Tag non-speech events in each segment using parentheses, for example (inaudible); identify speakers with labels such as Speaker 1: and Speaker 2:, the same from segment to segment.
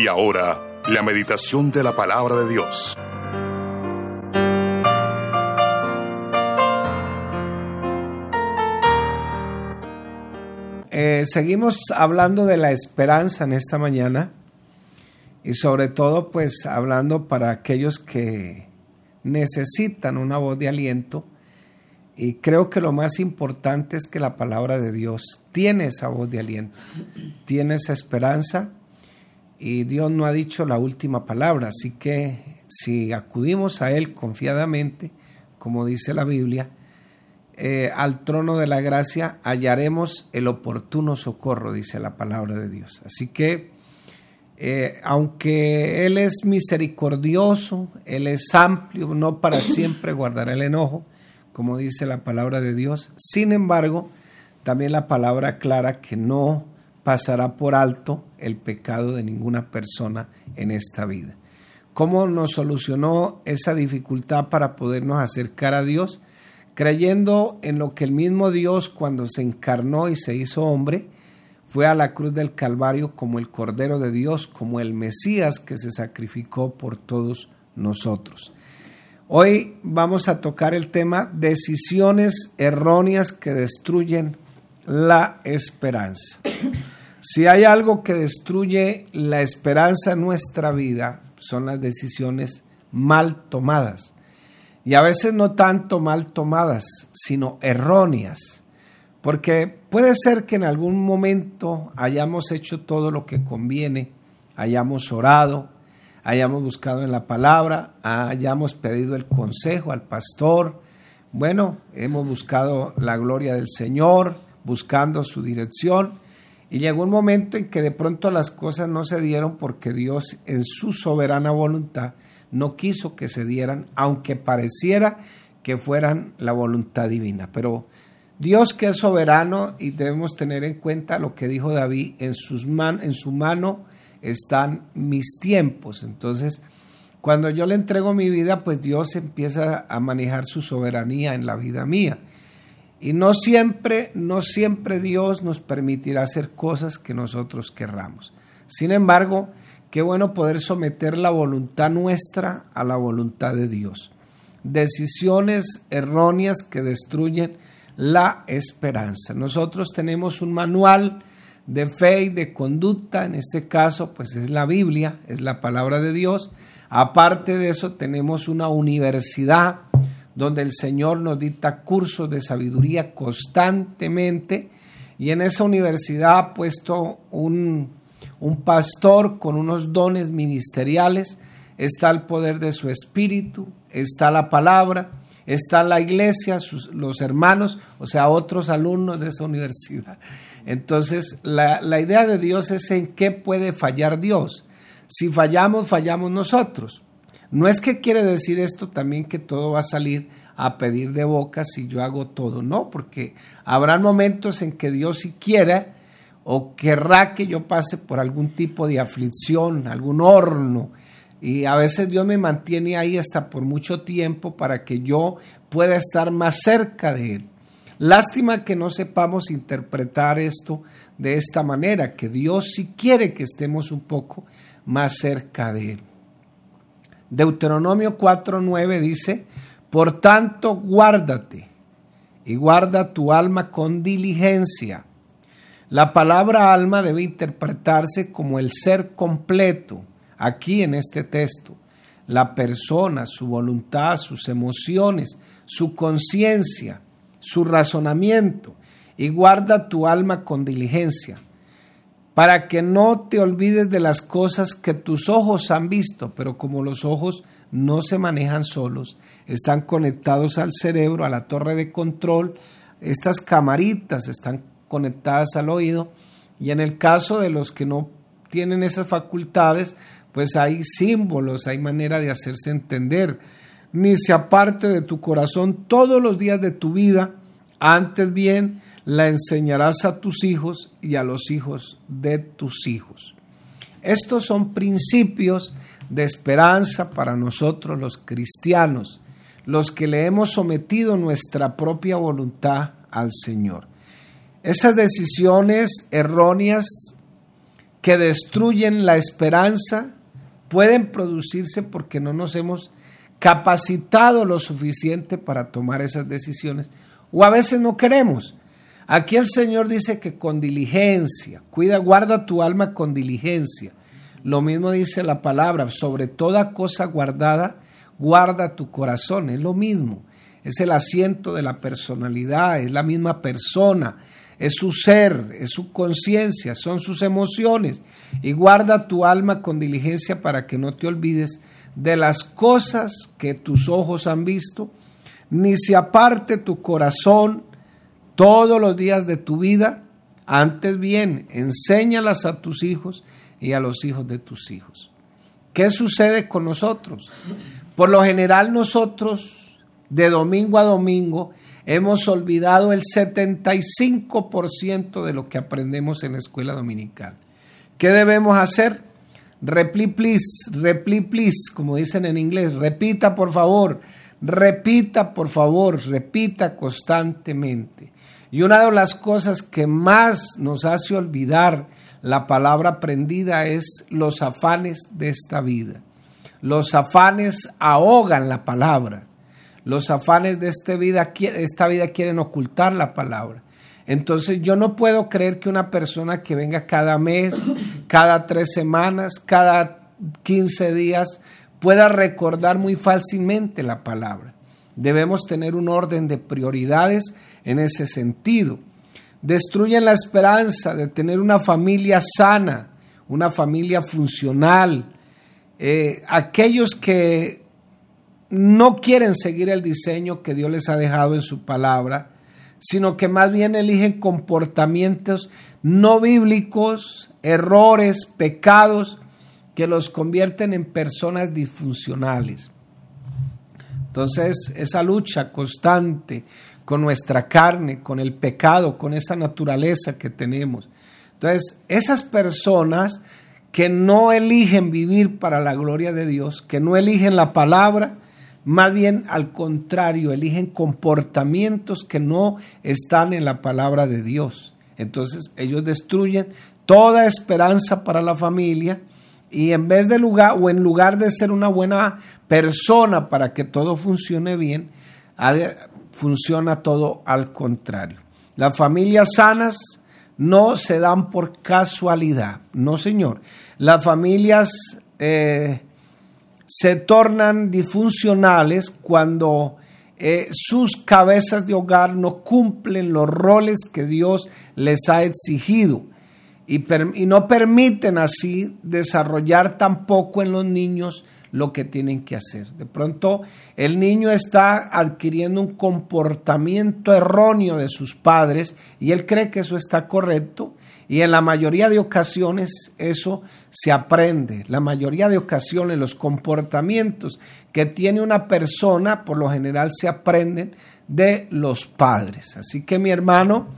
Speaker 1: Y ahora, la meditación de la palabra de Dios.
Speaker 2: Eh, seguimos hablando de la esperanza en esta mañana y sobre todo pues hablando para aquellos que necesitan una voz de aliento y creo que lo más importante es que la palabra de Dios tiene esa voz de aliento, tiene esa esperanza y Dios no ha dicho la última palabra, así que si acudimos a Él confiadamente, como dice la Biblia, eh, al trono de la gracia hallaremos el oportuno socorro, dice la palabra de Dios. Así que, eh, aunque Él es misericordioso, Él es amplio, no para (coughs) siempre guardará el enojo, como dice la palabra de Dios. Sin embargo, también la palabra clara que no pasará por alto el pecado de ninguna persona en esta vida. ¿Cómo nos solucionó esa dificultad para podernos acercar a Dios? Creyendo en lo que el mismo Dios cuando se encarnó y se hizo hombre, fue a la cruz del Calvario como el Cordero de Dios, como el Mesías que se sacrificó por todos nosotros. Hoy vamos a tocar el tema decisiones erróneas que destruyen la esperanza. Si hay algo que destruye la esperanza en nuestra vida, son las decisiones mal tomadas. Y a veces no tanto mal tomadas, sino erróneas. Porque puede ser que en algún momento hayamos hecho todo lo que conviene, hayamos orado, hayamos buscado en la palabra, hayamos pedido el consejo al pastor, bueno, hemos buscado la gloria del Señor, buscando su dirección, y llegó un momento en que de pronto las cosas no se dieron porque Dios en su soberana voluntad no quiso que se dieran, aunque pareciera que fueran la voluntad divina. Pero Dios que es soberano y debemos tener en cuenta lo que dijo David, en, sus man, en su mano están mis tiempos. Entonces, cuando yo le entrego mi vida, pues Dios empieza a manejar su soberanía en la vida mía. Y no siempre, no siempre Dios nos permitirá hacer cosas que nosotros querramos. Sin embargo, qué bueno poder someter la voluntad nuestra a la voluntad de Dios. Decisiones erróneas que destruyen la esperanza. Nosotros tenemos un manual de fe y de conducta, en este caso pues es la Biblia, es la palabra de Dios. Aparte de eso tenemos una universidad donde el Señor nos dicta cursos de sabiduría constantemente y en esa universidad ha puesto un, un pastor con unos dones ministeriales, está el poder de su espíritu, está la palabra, está la iglesia, los hermanos, o sea, otros alumnos de esa universidad. Entonces, la, la idea de Dios es en qué puede fallar Dios. Si fallamos, fallamos nosotros. No es que quiere decir esto también que todo va a salir a pedir de boca si yo hago todo, no, porque habrá momentos en que Dios si quiera o querrá que yo pase por algún tipo de aflicción, algún horno, y a veces Dios me mantiene ahí hasta por mucho tiempo para que yo pueda estar más cerca de Él. Lástima que no sepamos interpretar esto de esta manera, que Dios sí quiere que estemos un poco más cerca de Él. Deuteronomio 4.9 dice, por tanto guárdate y guarda tu alma con diligencia. La palabra alma debe interpretarse como el ser completo, aquí en este texto. La persona, su voluntad, sus emociones, su conciencia, su razonamiento y guarda tu alma con diligencia, para que no te olvides de las cosas que tus ojos han visto, pero como los ojos no se manejan solos, están conectados al cerebro, a la torre de control, estas camaritas están conectadas al oído y en el caso de los que no tienen esas facultades, pues hay símbolos, hay manera de hacerse entender. Ni se aparte de tu corazón todos los días de tu vida, antes bien la enseñarás a tus hijos y a los hijos de tus hijos. Estos son principios de esperanza para nosotros los cristianos, los que le hemos sometido nuestra propia voluntad al Señor. Esas decisiones erróneas que destruyen la esperanza pueden producirse porque no nos hemos capacitado lo suficiente para tomar esas decisiones o a veces no queremos. Aquí el Señor dice que con diligencia, cuida, guarda tu alma con diligencia. Lo mismo dice la palabra, sobre toda cosa guardada, guarda tu corazón, es lo mismo. Es el asiento de la personalidad, es la misma persona, es su ser, es su conciencia, son sus emociones. Y guarda tu alma con diligencia para que no te olvides de las cosas que tus ojos han visto, ni se aparte tu corazón todos los días de tu vida. Antes bien, enséñalas a tus hijos y a los hijos de tus hijos. ¿Qué sucede con nosotros? Por lo general nosotros, de domingo a domingo, hemos olvidado el 75% de lo que aprendemos en la escuela dominical. ¿Qué debemos hacer? Repli please, repli please, como dicen en inglés, repita por favor, repita por favor, repita constantemente. Y una de las cosas que más nos hace olvidar la palabra aprendida es los afanes de esta vida. Los afanes ahogan la palabra. Los afanes de esta vida, esta vida quieren ocultar la palabra. Entonces yo no puedo creer que una persona que venga cada mes, cada tres semanas, cada quince días, pueda recordar muy fácilmente la palabra. Debemos tener un orden de prioridades en ese sentido. Destruyen la esperanza de tener una familia sana, una familia funcional. Eh, aquellos que no quieren seguir el diseño que Dios les ha dejado en su palabra, sino que más bien eligen comportamientos no bíblicos, errores, pecados, que los convierten en personas disfuncionales. Entonces, esa lucha constante con nuestra carne, con el pecado, con esa naturaleza que tenemos. Entonces, esas personas que no eligen vivir para la gloria de Dios, que no eligen la palabra, más bien al contrario, eligen comportamientos que no están en la palabra de Dios. Entonces ellos destruyen toda esperanza para la familia y en vez de lugar o en lugar de ser una buena persona para que todo funcione bien, funciona todo al contrario. Las familias sanas no se dan por casualidad, no señor. Las familias eh, se tornan disfuncionales cuando eh, sus cabezas de hogar no cumplen los roles que Dios les ha exigido y, y no permiten así desarrollar tampoco en los niños lo que tienen que hacer. De pronto el niño está adquiriendo un comportamiento erróneo de sus padres y él cree que eso está correcto y en la mayoría de ocasiones eso se aprende. La mayoría de ocasiones los comportamientos que tiene una persona por lo general se aprenden de los padres. Así que mi hermano,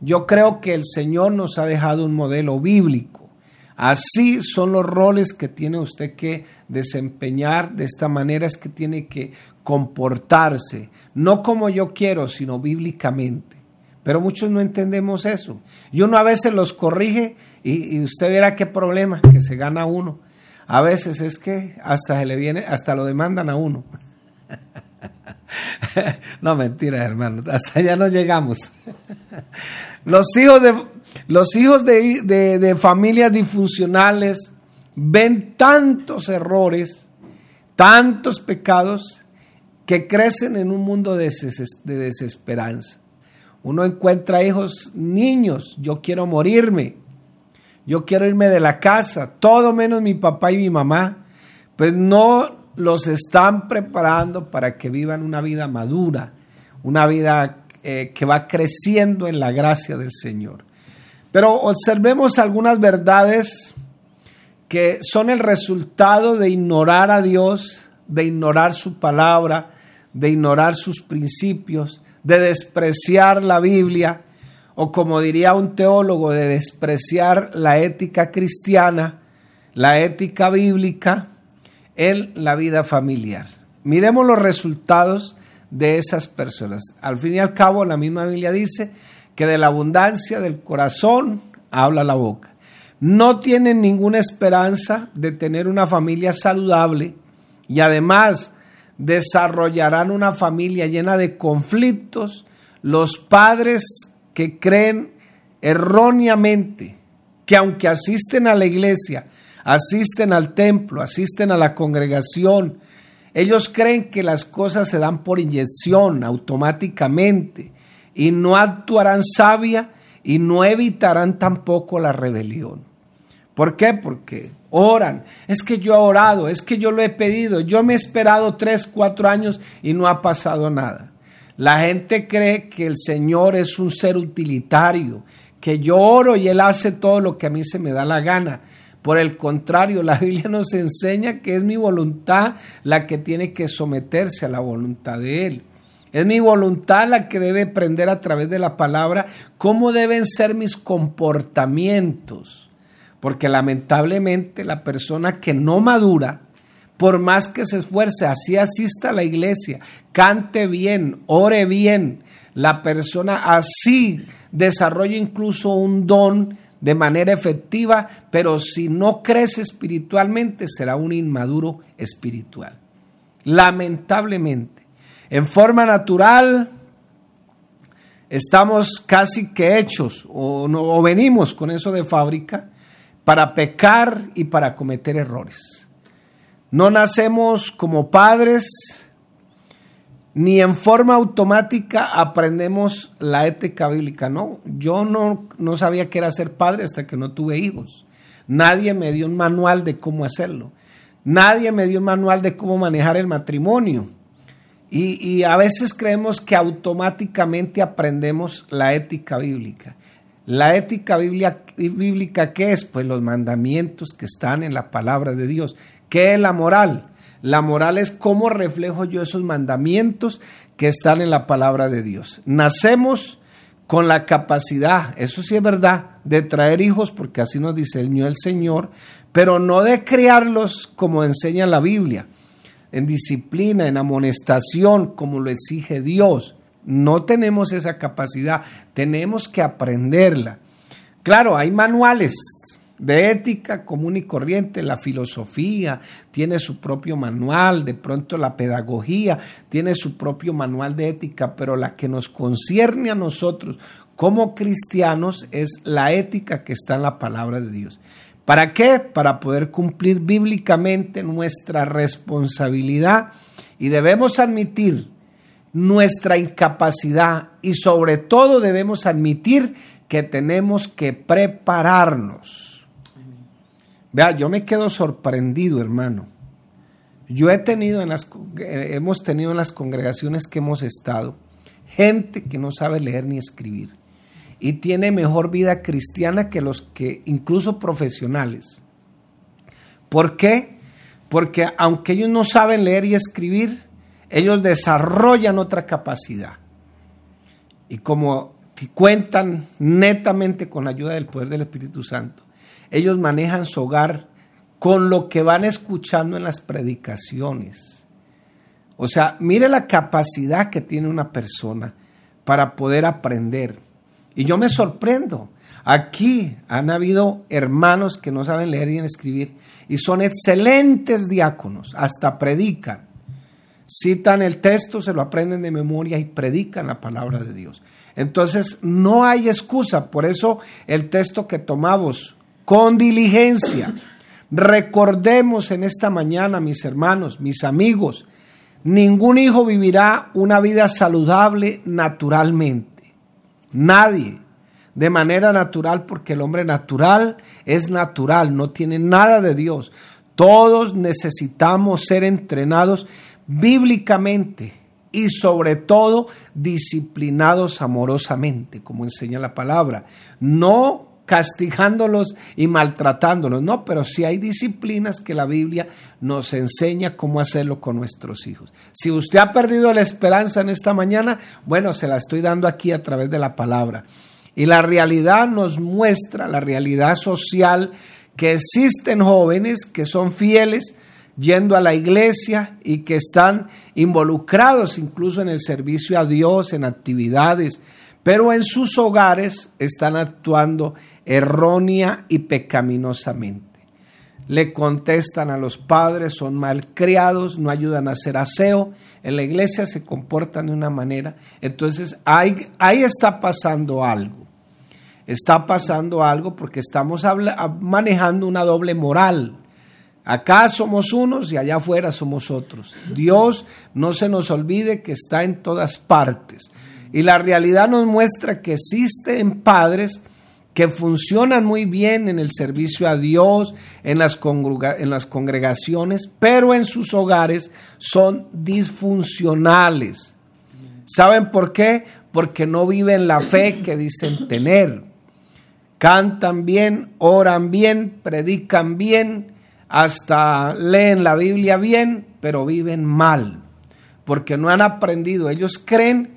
Speaker 2: yo creo que el Señor nos ha dejado un modelo bíblico. Así son los roles que tiene usted que desempeñar, de esta manera es que tiene que comportarse, no como yo quiero, sino bíblicamente. Pero muchos no entendemos eso. Y uno a veces los corrige y, usted verá qué problema, que se gana uno. A veces es que hasta se le viene, hasta lo demandan a uno. (laughs) no, mentira, hermano, hasta allá no llegamos. (laughs) los hijos de, los hijos de, de familias disfuncionales ven tantos errores, tantos pecados, que crecen en un mundo de desesperanza. Uno encuentra hijos, niños, yo quiero morirme, yo quiero irme de la casa, todo menos mi papá y mi mamá, pues no los están preparando para que vivan una vida madura, una vida eh, que va creciendo en la gracia del Señor. Pero observemos algunas verdades que son el resultado de ignorar a Dios, de ignorar su palabra, de ignorar sus principios, de despreciar la Biblia, o como diría un teólogo, de despreciar la ética cristiana, la ética bíblica en la vida familiar. Miremos los resultados de esas personas. Al fin y al cabo, la misma Biblia dice que de la abundancia del corazón habla la boca. no tienen ninguna esperanza de tener una familia saludable y además desarrollarán una familia llena de conflictos, los padres que creen erróneamente que aunque asisten a la iglesia, asisten al templo, asisten a la congregación, ellos creen que las cosas se dan por inyección automáticamente y no actuarán sabia y no evitarán tampoco la rebelión. ¿Por qué? Porque oran. Es que yo he orado, es que yo lo he pedido, yo me he esperado tres, cuatro años y no ha pasado nada. La gente cree que el Señor es un ser utilitario, que yo oro y Él hace todo lo que a mí se me da la gana. Por el contrario, la (laughs) Biblia nos enseña que es mi voluntad la que tiene que someterse a la voluntad de Él. Es mi voluntad la que debe aprender a través de la palabra cómo deben ser mis comportamientos. Porque lamentablemente la persona que no madura, por más que se esfuerce, así asista a la iglesia, cante bien, ore bien, la persona así desarrolla incluso un don de manera efectiva, pero si no crece espiritualmente será un inmaduro espiritual. Lamentablemente, en forma natural estamos casi que hechos o, o venimos con eso de fábrica para pecar y para cometer errores. No nacemos como padres, ni en forma automática aprendemos la ética bíblica. No, yo no, no sabía que era ser padre hasta que no tuve hijos. Nadie me dio un manual de cómo hacerlo. Nadie me dio un manual de cómo manejar el matrimonio. Y, a veces creemos que automáticamente aprendemos la ética bíblica. La ética bíblica, ¿qué es? Pues los mandamientos que están en la palabra de Dios. ¿Qué es la moral? La moral es cómo reflejo yo esos mandamientos que están en la palabra de Dios. Nacemos con la capacidad, eso sí es verdad, de traer hijos, porque así nos diseñó el Señor, pero no de criarlos como enseña la Biblia, en disciplina, en amonestación, como lo exige Dios. No tenemos esa capacidad, tenemos que aprenderla. Claro, hay manuales, de ética común y corriente, la filosofía tiene su propio manual, de pronto la pedagogía tiene su propio manual de ética, pero la que nos concierne a nosotros como cristianos es la ética que está en la palabra de Dios. ¿Para qué? Para poder cumplir bíblicamente nuestra responsabilidad y debemos admitir nuestra incapacidad y sobre todo debemos admitir que tenemos que prepararnos Vea, yo me quedo sorprendido, hermano. Yo he tenido en las, hemos tenido en las congregaciones que hemos estado gente que no sabe leer ni escribir y tiene mejor vida cristiana que los que incluso profesionales. ¿Por qué? Porque aunque ellos no saben leer y escribir, ellos desarrollan otra capacidad. Y como cuentan netamente con la ayuda del poder del Espíritu Santo, ellos manejan su hogar con lo que van escuchando en las predicaciones. O sea, mire la capacidad que tiene una persona para poder aprender. Y yo me sorprendo. Aquí han habido hermanos que no saben leer y escribir y son excelentes diáconos, hasta predican. Citan el texto, se lo aprenden de memoria y predican la palabra de Dios. Entonces, no hay excusa. Por eso el texto que tomamos con diligencia. Recordemos en esta mañana, mis hermanos, mis amigos, ningún hijo vivirá una vida saludable naturalmente. Nadie. De manera natural, porque el hombre natural es natural, no tiene nada de Dios. Todos necesitamos ser entrenados bíblicamente y sobre todo disciplinados amorosamente, como enseña la palabra. No castigándolos y maltratándolos. No, pero sí hay disciplinas que la Biblia nos enseña cómo hacerlo con nuestros hijos. Si usted ha perdido la esperanza en esta mañana, bueno, se la estoy dando aquí a través de la palabra. Y la realidad nos muestra, la realidad social, que existen jóvenes que son fieles yendo a la iglesia y que están involucrados incluso en el servicio a Dios, en actividades pero en sus hogares están actuando errónea y pecaminosamente. Le contestan a los padres, son malcriados, no ayudan a hacer aseo. En la iglesia se comportan de una manera. Entonces ahí, ahí está pasando algo. Está pasando algo porque estamos manejando una doble moral. Acá somos unos y allá afuera somos otros. Dios no se nos olvide que está en todas partes. Y la realidad nos muestra que existen padres que funcionan muy bien en el servicio a Dios, en las, congregaciones, pero en sus hogares son disfuncionales. ¿Saben por qué? Porque no viven la fe que dicen tener. Cantan bien, oran bien, predican bien, hasta leen la Biblia bien, pero viven mal, porque no han aprendido. Ellos creen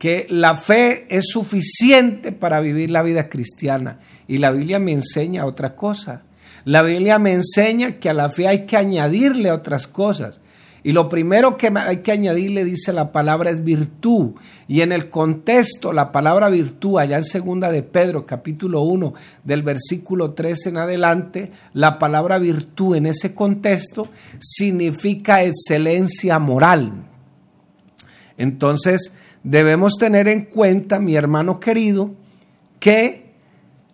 Speaker 2: que la fe es suficiente para vivir la vida cristiana. Y la Biblia me enseña otra cosa. La Biblia me enseña que a la fe hay que añadirle otras cosas. Y lo primero que hay que añadirle, dice la palabra, es virtud. Y en el contexto, la palabra virtud, allá en segunda de Pedro, capítulo 1, del versículo 13 en adelante, la palabra virtud en ese contexto significa excelencia moral. Entonces, debemos tener en cuenta, mi hermano querido, que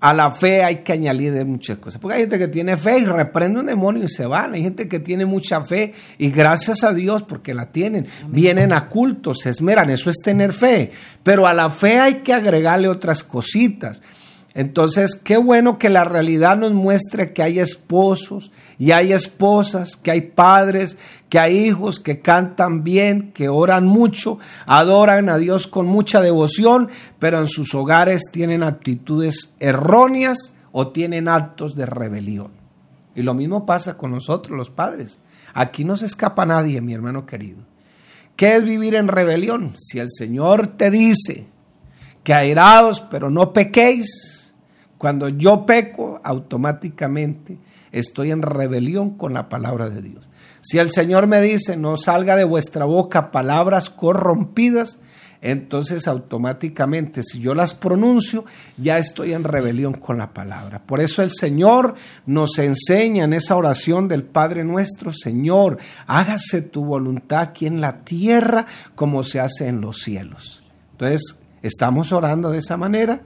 Speaker 2: a la fe hay que añadir muchas cosas. Porque hay gente que tiene fe y reprende un demonio y se van. Hay gente que tiene mucha fe y gracias a Dios porque la tienen. Vienen a cultos, se esmeran. Eso es tener fe. Pero a la fe hay que agregarle otras cositas. Entonces, qué bueno que la realidad nos muestre que hay esposos y hay esposas, que hay padres, que hay hijos que cantan bien, que oran mucho, adoran a Dios con mucha devoción, pero en sus hogares tienen actitudes erróneas o tienen actos de rebelión. Y lo mismo pasa con nosotros, los padres. Aquí no se escapa nadie, mi hermano querido. ¿Qué es vivir en rebelión? Si el Señor te dice que airados, pero no pequéis, cuando yo peco, automáticamente estoy en rebelión con la palabra de Dios. Si el Señor me dice, no salga de vuestra boca palabras corrompidas, entonces automáticamente si yo las pronuncio, ya estoy en rebelión con la palabra. Por eso el Señor nos enseña en esa oración del Padre nuestro, Señor, hágase tu voluntad aquí en la tierra como se hace en los cielos. Entonces, estamos orando de esa manera.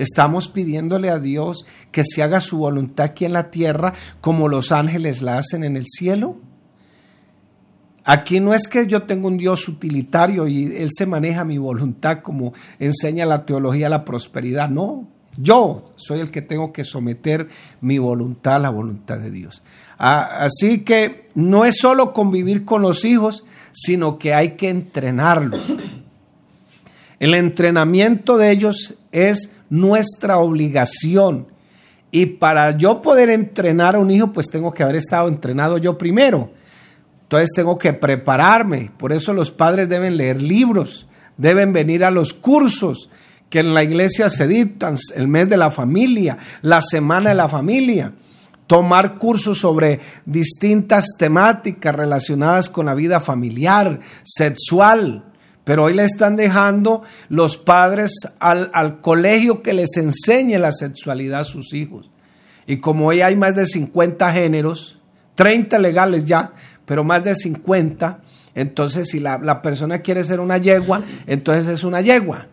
Speaker 2: Estamos pidiéndole a Dios que se haga su voluntad aquí en la tierra como los ángeles la hacen en el cielo. Aquí no es que yo tenga un Dios utilitario y Él se maneja mi voluntad como enseña la teología la prosperidad. No, yo soy el que tengo que someter mi voluntad a la voluntad de Dios. Ah, así que no es solo convivir con los hijos, sino que hay que entrenarlos. El entrenamiento de ellos es nuestra obligación. Y para yo poder entrenar a un hijo, pues tengo que haber estado entrenado yo primero. Entonces tengo que prepararme. Por eso los padres deben leer libros, deben venir a los cursos que en la iglesia se dictan, el mes de la familia, la semana de la familia, tomar cursos sobre distintas temáticas relacionadas con la vida familiar, sexual, pero hoy le están dejando los padres al, colegio que les enseñe la sexualidad a sus hijos. Y como hoy hay más de 50 géneros, 30 legales ya, pero más de 50, entonces si la, la persona quiere ser una yegua, entonces es una yegua.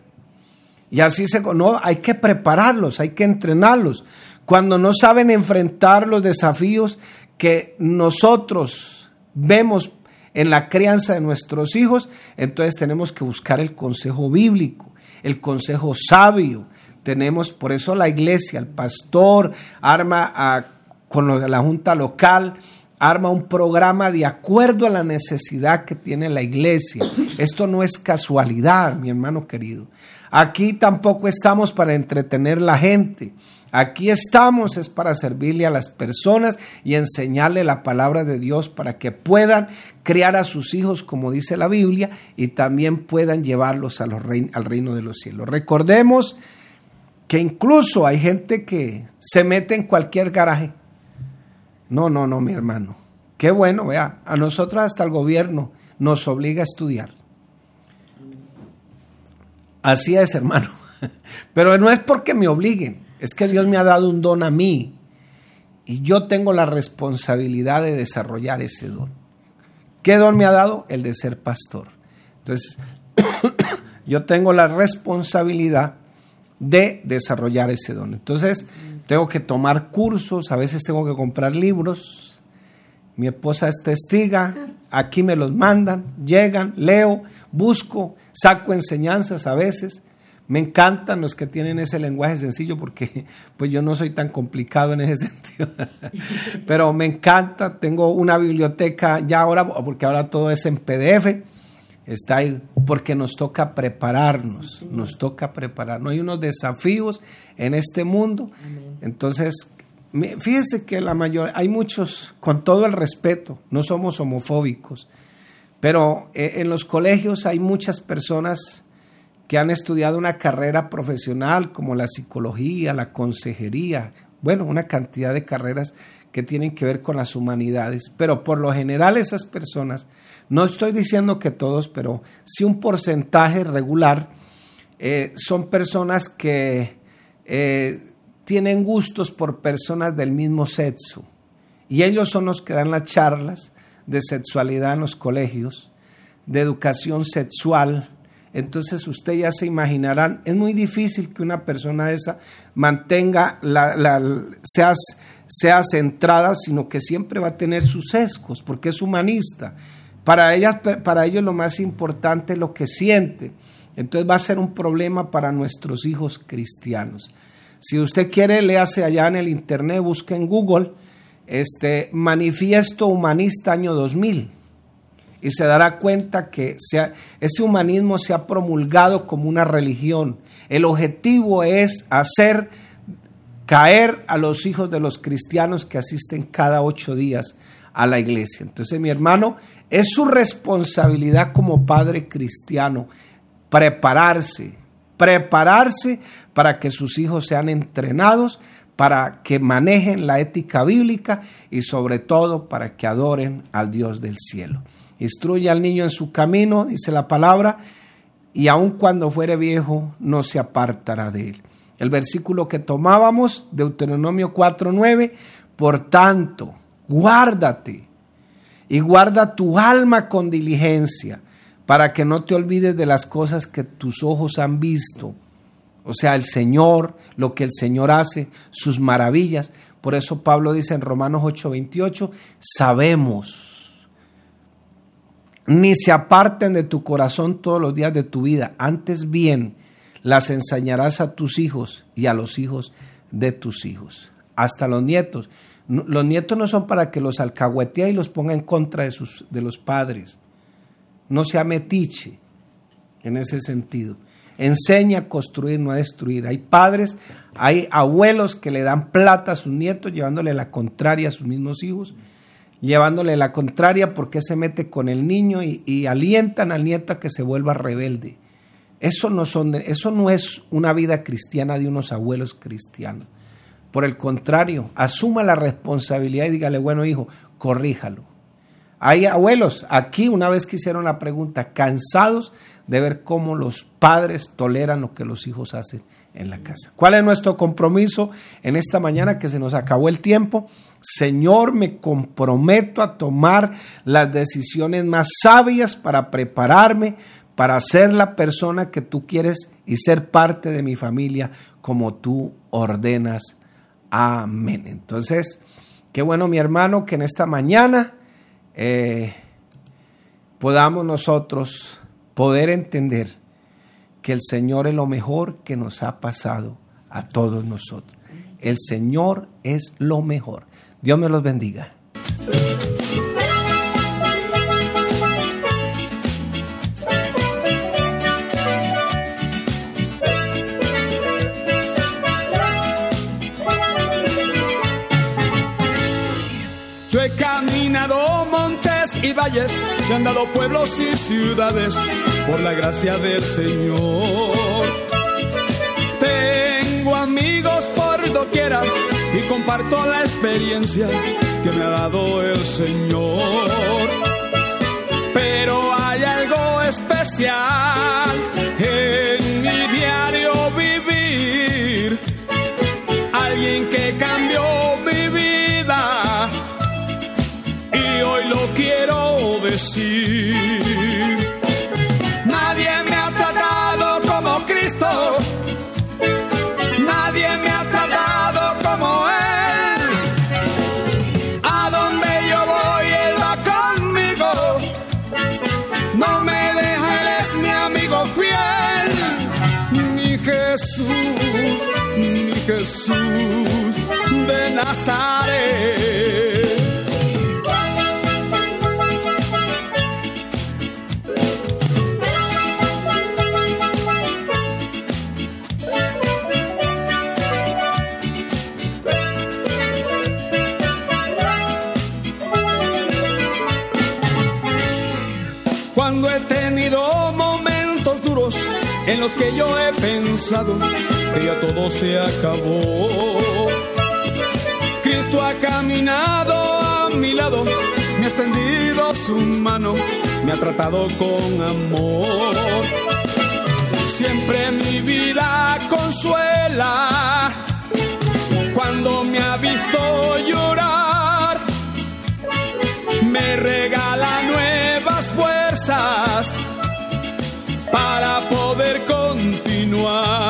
Speaker 2: Y así se... No, hay que prepararlos, hay que entrenarlos. Cuando no saben enfrentar los desafíos que nosotros vemos en la crianza de nuestros hijos, entonces tenemos que buscar el consejo bíblico, el consejo sabio. Tenemos, por eso la iglesia, el pastor arma con la junta local, arma un programa de acuerdo a la necesidad que tiene la iglesia. Esto no es casualidad, mi hermano querido. Aquí tampoco estamos para entretener la gente. Aquí estamos es para servirle a las personas y enseñarle la palabra de Dios para que puedan criar a sus hijos, como dice la Biblia, y también puedan llevarlos al reino de los cielos. Recordemos que incluso hay gente que se mete en cualquier garaje. No, no, no, mi hermano. Qué bueno, vea, a nosotros hasta el gobierno nos obliga a estudiar. Así es, hermano. (laughs) Pero no es porque me obliguen, es que Dios me ha dado un don a mí y yo tengo la responsabilidad de desarrollar ese don. ¿Qué don me ha dado? El de ser pastor. Entonces, (coughs) yo tengo la responsabilidad de desarrollar ese don. Entonces, tengo que tomar cursos, a veces tengo que comprar libros. Mi esposa es testiga, aquí me los mandan, llegan, leo, busco, saco enseñanzas a veces. Me encantan los que tienen ese lenguaje sencillo porque (laughs) pues yo no soy tan complicado en ese (laughs) sentido. Pero me encanta, tengo una biblioteca ya ahora, porque ahora todo es en PDF, está ahí porque nos toca prepararnos, nos toca prepararnos. Hay unos desafíos en este mundo. Entonces, fíjese que la mayor, hay muchos, con todo el respeto, no somos homofóbicos, pero eh, en los colegios hay muchas personas que han estudiado una carrera profesional como la psicología, la consejería, bueno, una cantidad de carreras que tienen que ver con las humanidades, pero por lo general esas personas, no estoy diciendo que todos, pero sí un porcentaje regular, eh, son personas que eh, tienen gustos por personas del mismo sexo. Y ellos son los que dan las charlas de sexualidad en los colegios, de educación sexual, entonces usted ya se imaginarán, es muy difícil que una persona esa mantenga la, sea, sea centrada, sino que siempre va a tener sus sesgos, porque es humanista. Para, ellas, para ellos lo más importante es lo que siente. Entonces va a ser un problema para nuestros hijos cristianos. Si usted quiere, léase allá en el internet, busque en Google, este Manifiesto Humanista año 2000 y se dará cuenta que ese humanismo se ha promulgado como una religión. El objetivo es hacer caer a los hijos de los cristianos que asisten cada ocho días a la iglesia. Entonces, mi hermano, es su responsabilidad como padre cristiano prepararse, prepararse para que sus hijos sean entrenados, para que manejen la ética bíblica y sobre todo para que adoren al Dios del cielo. Instruye al niño en su camino, dice la palabra, y aun cuando fuere viejo no se apartará de él. El versículo que tomábamos, Deuteronomio 4:9, por tanto, guárdate y guarda tu alma con diligencia, para que no te olvides de las cosas que tus ojos han visto. O sea, el Señor, lo que el Señor hace, sus maravillas. Por eso Pablo dice en Romanos 8:28, sabemos ni se aparten de tu corazón todos los días de tu vida. Antes bien, las enseñarás a tus hijos y a los hijos de tus hijos, hasta los nietos. Los nietos no son para que los alcahuetee y los ponga en contra de, sus, de los padres. No sea metiche en ese sentido. Enseña a construir, no a destruir. Hay padres, hay abuelos que le dan plata a sus nietos llevándole la contraria a sus mismos hijos llevándole la contraria porque se mete con el niño y, alientan al nieto a que se vuelva rebelde. Eso no, son eso no es una vida cristiana de unos abuelos cristianos. Por el contrario, asuma la responsabilidad y dígale, bueno hijo, corríjalo. Hay abuelos aquí, una vez que hicieron la pregunta, cansados de ver cómo los padres toleran lo que los hijos hacen en la casa. ¿Cuál es nuestro compromiso en esta mañana que se nos acabó el tiempo? Señor, me comprometo a tomar las decisiones más sabias para prepararme para ser la persona que tú quieres y ser parte de mi familia como tú ordenas. Amén. Entonces, qué bueno mi hermano que en esta mañana eh, podamos nosotros poder entender que el Señor es lo mejor que nos ha pasado a todos nosotros. El Señor es lo mejor. Dios me los bendiga.
Speaker 3: Y valles, he andado pueblos y ciudades por la gracia del Señor. Tengo amigos por doquiera y comparto la experiencia que me ha dado el Señor. Decir. Nadie me ha tratado como Cristo. Nadie me ha tratado como Él. A donde yo voy, Él va conmigo. No me deja, Él es mi amigo fiel. Mi Jesús, mi Jesús de Nazaret. En los que yo he pensado que ya todo se acabó. Cristo ha caminado a mi lado, me ha extendido su mano, me ha tratado con amor. Siempre mi vida consuela cuando me ha visto llorar. Me regala nuevas fuerzas para poder continuar.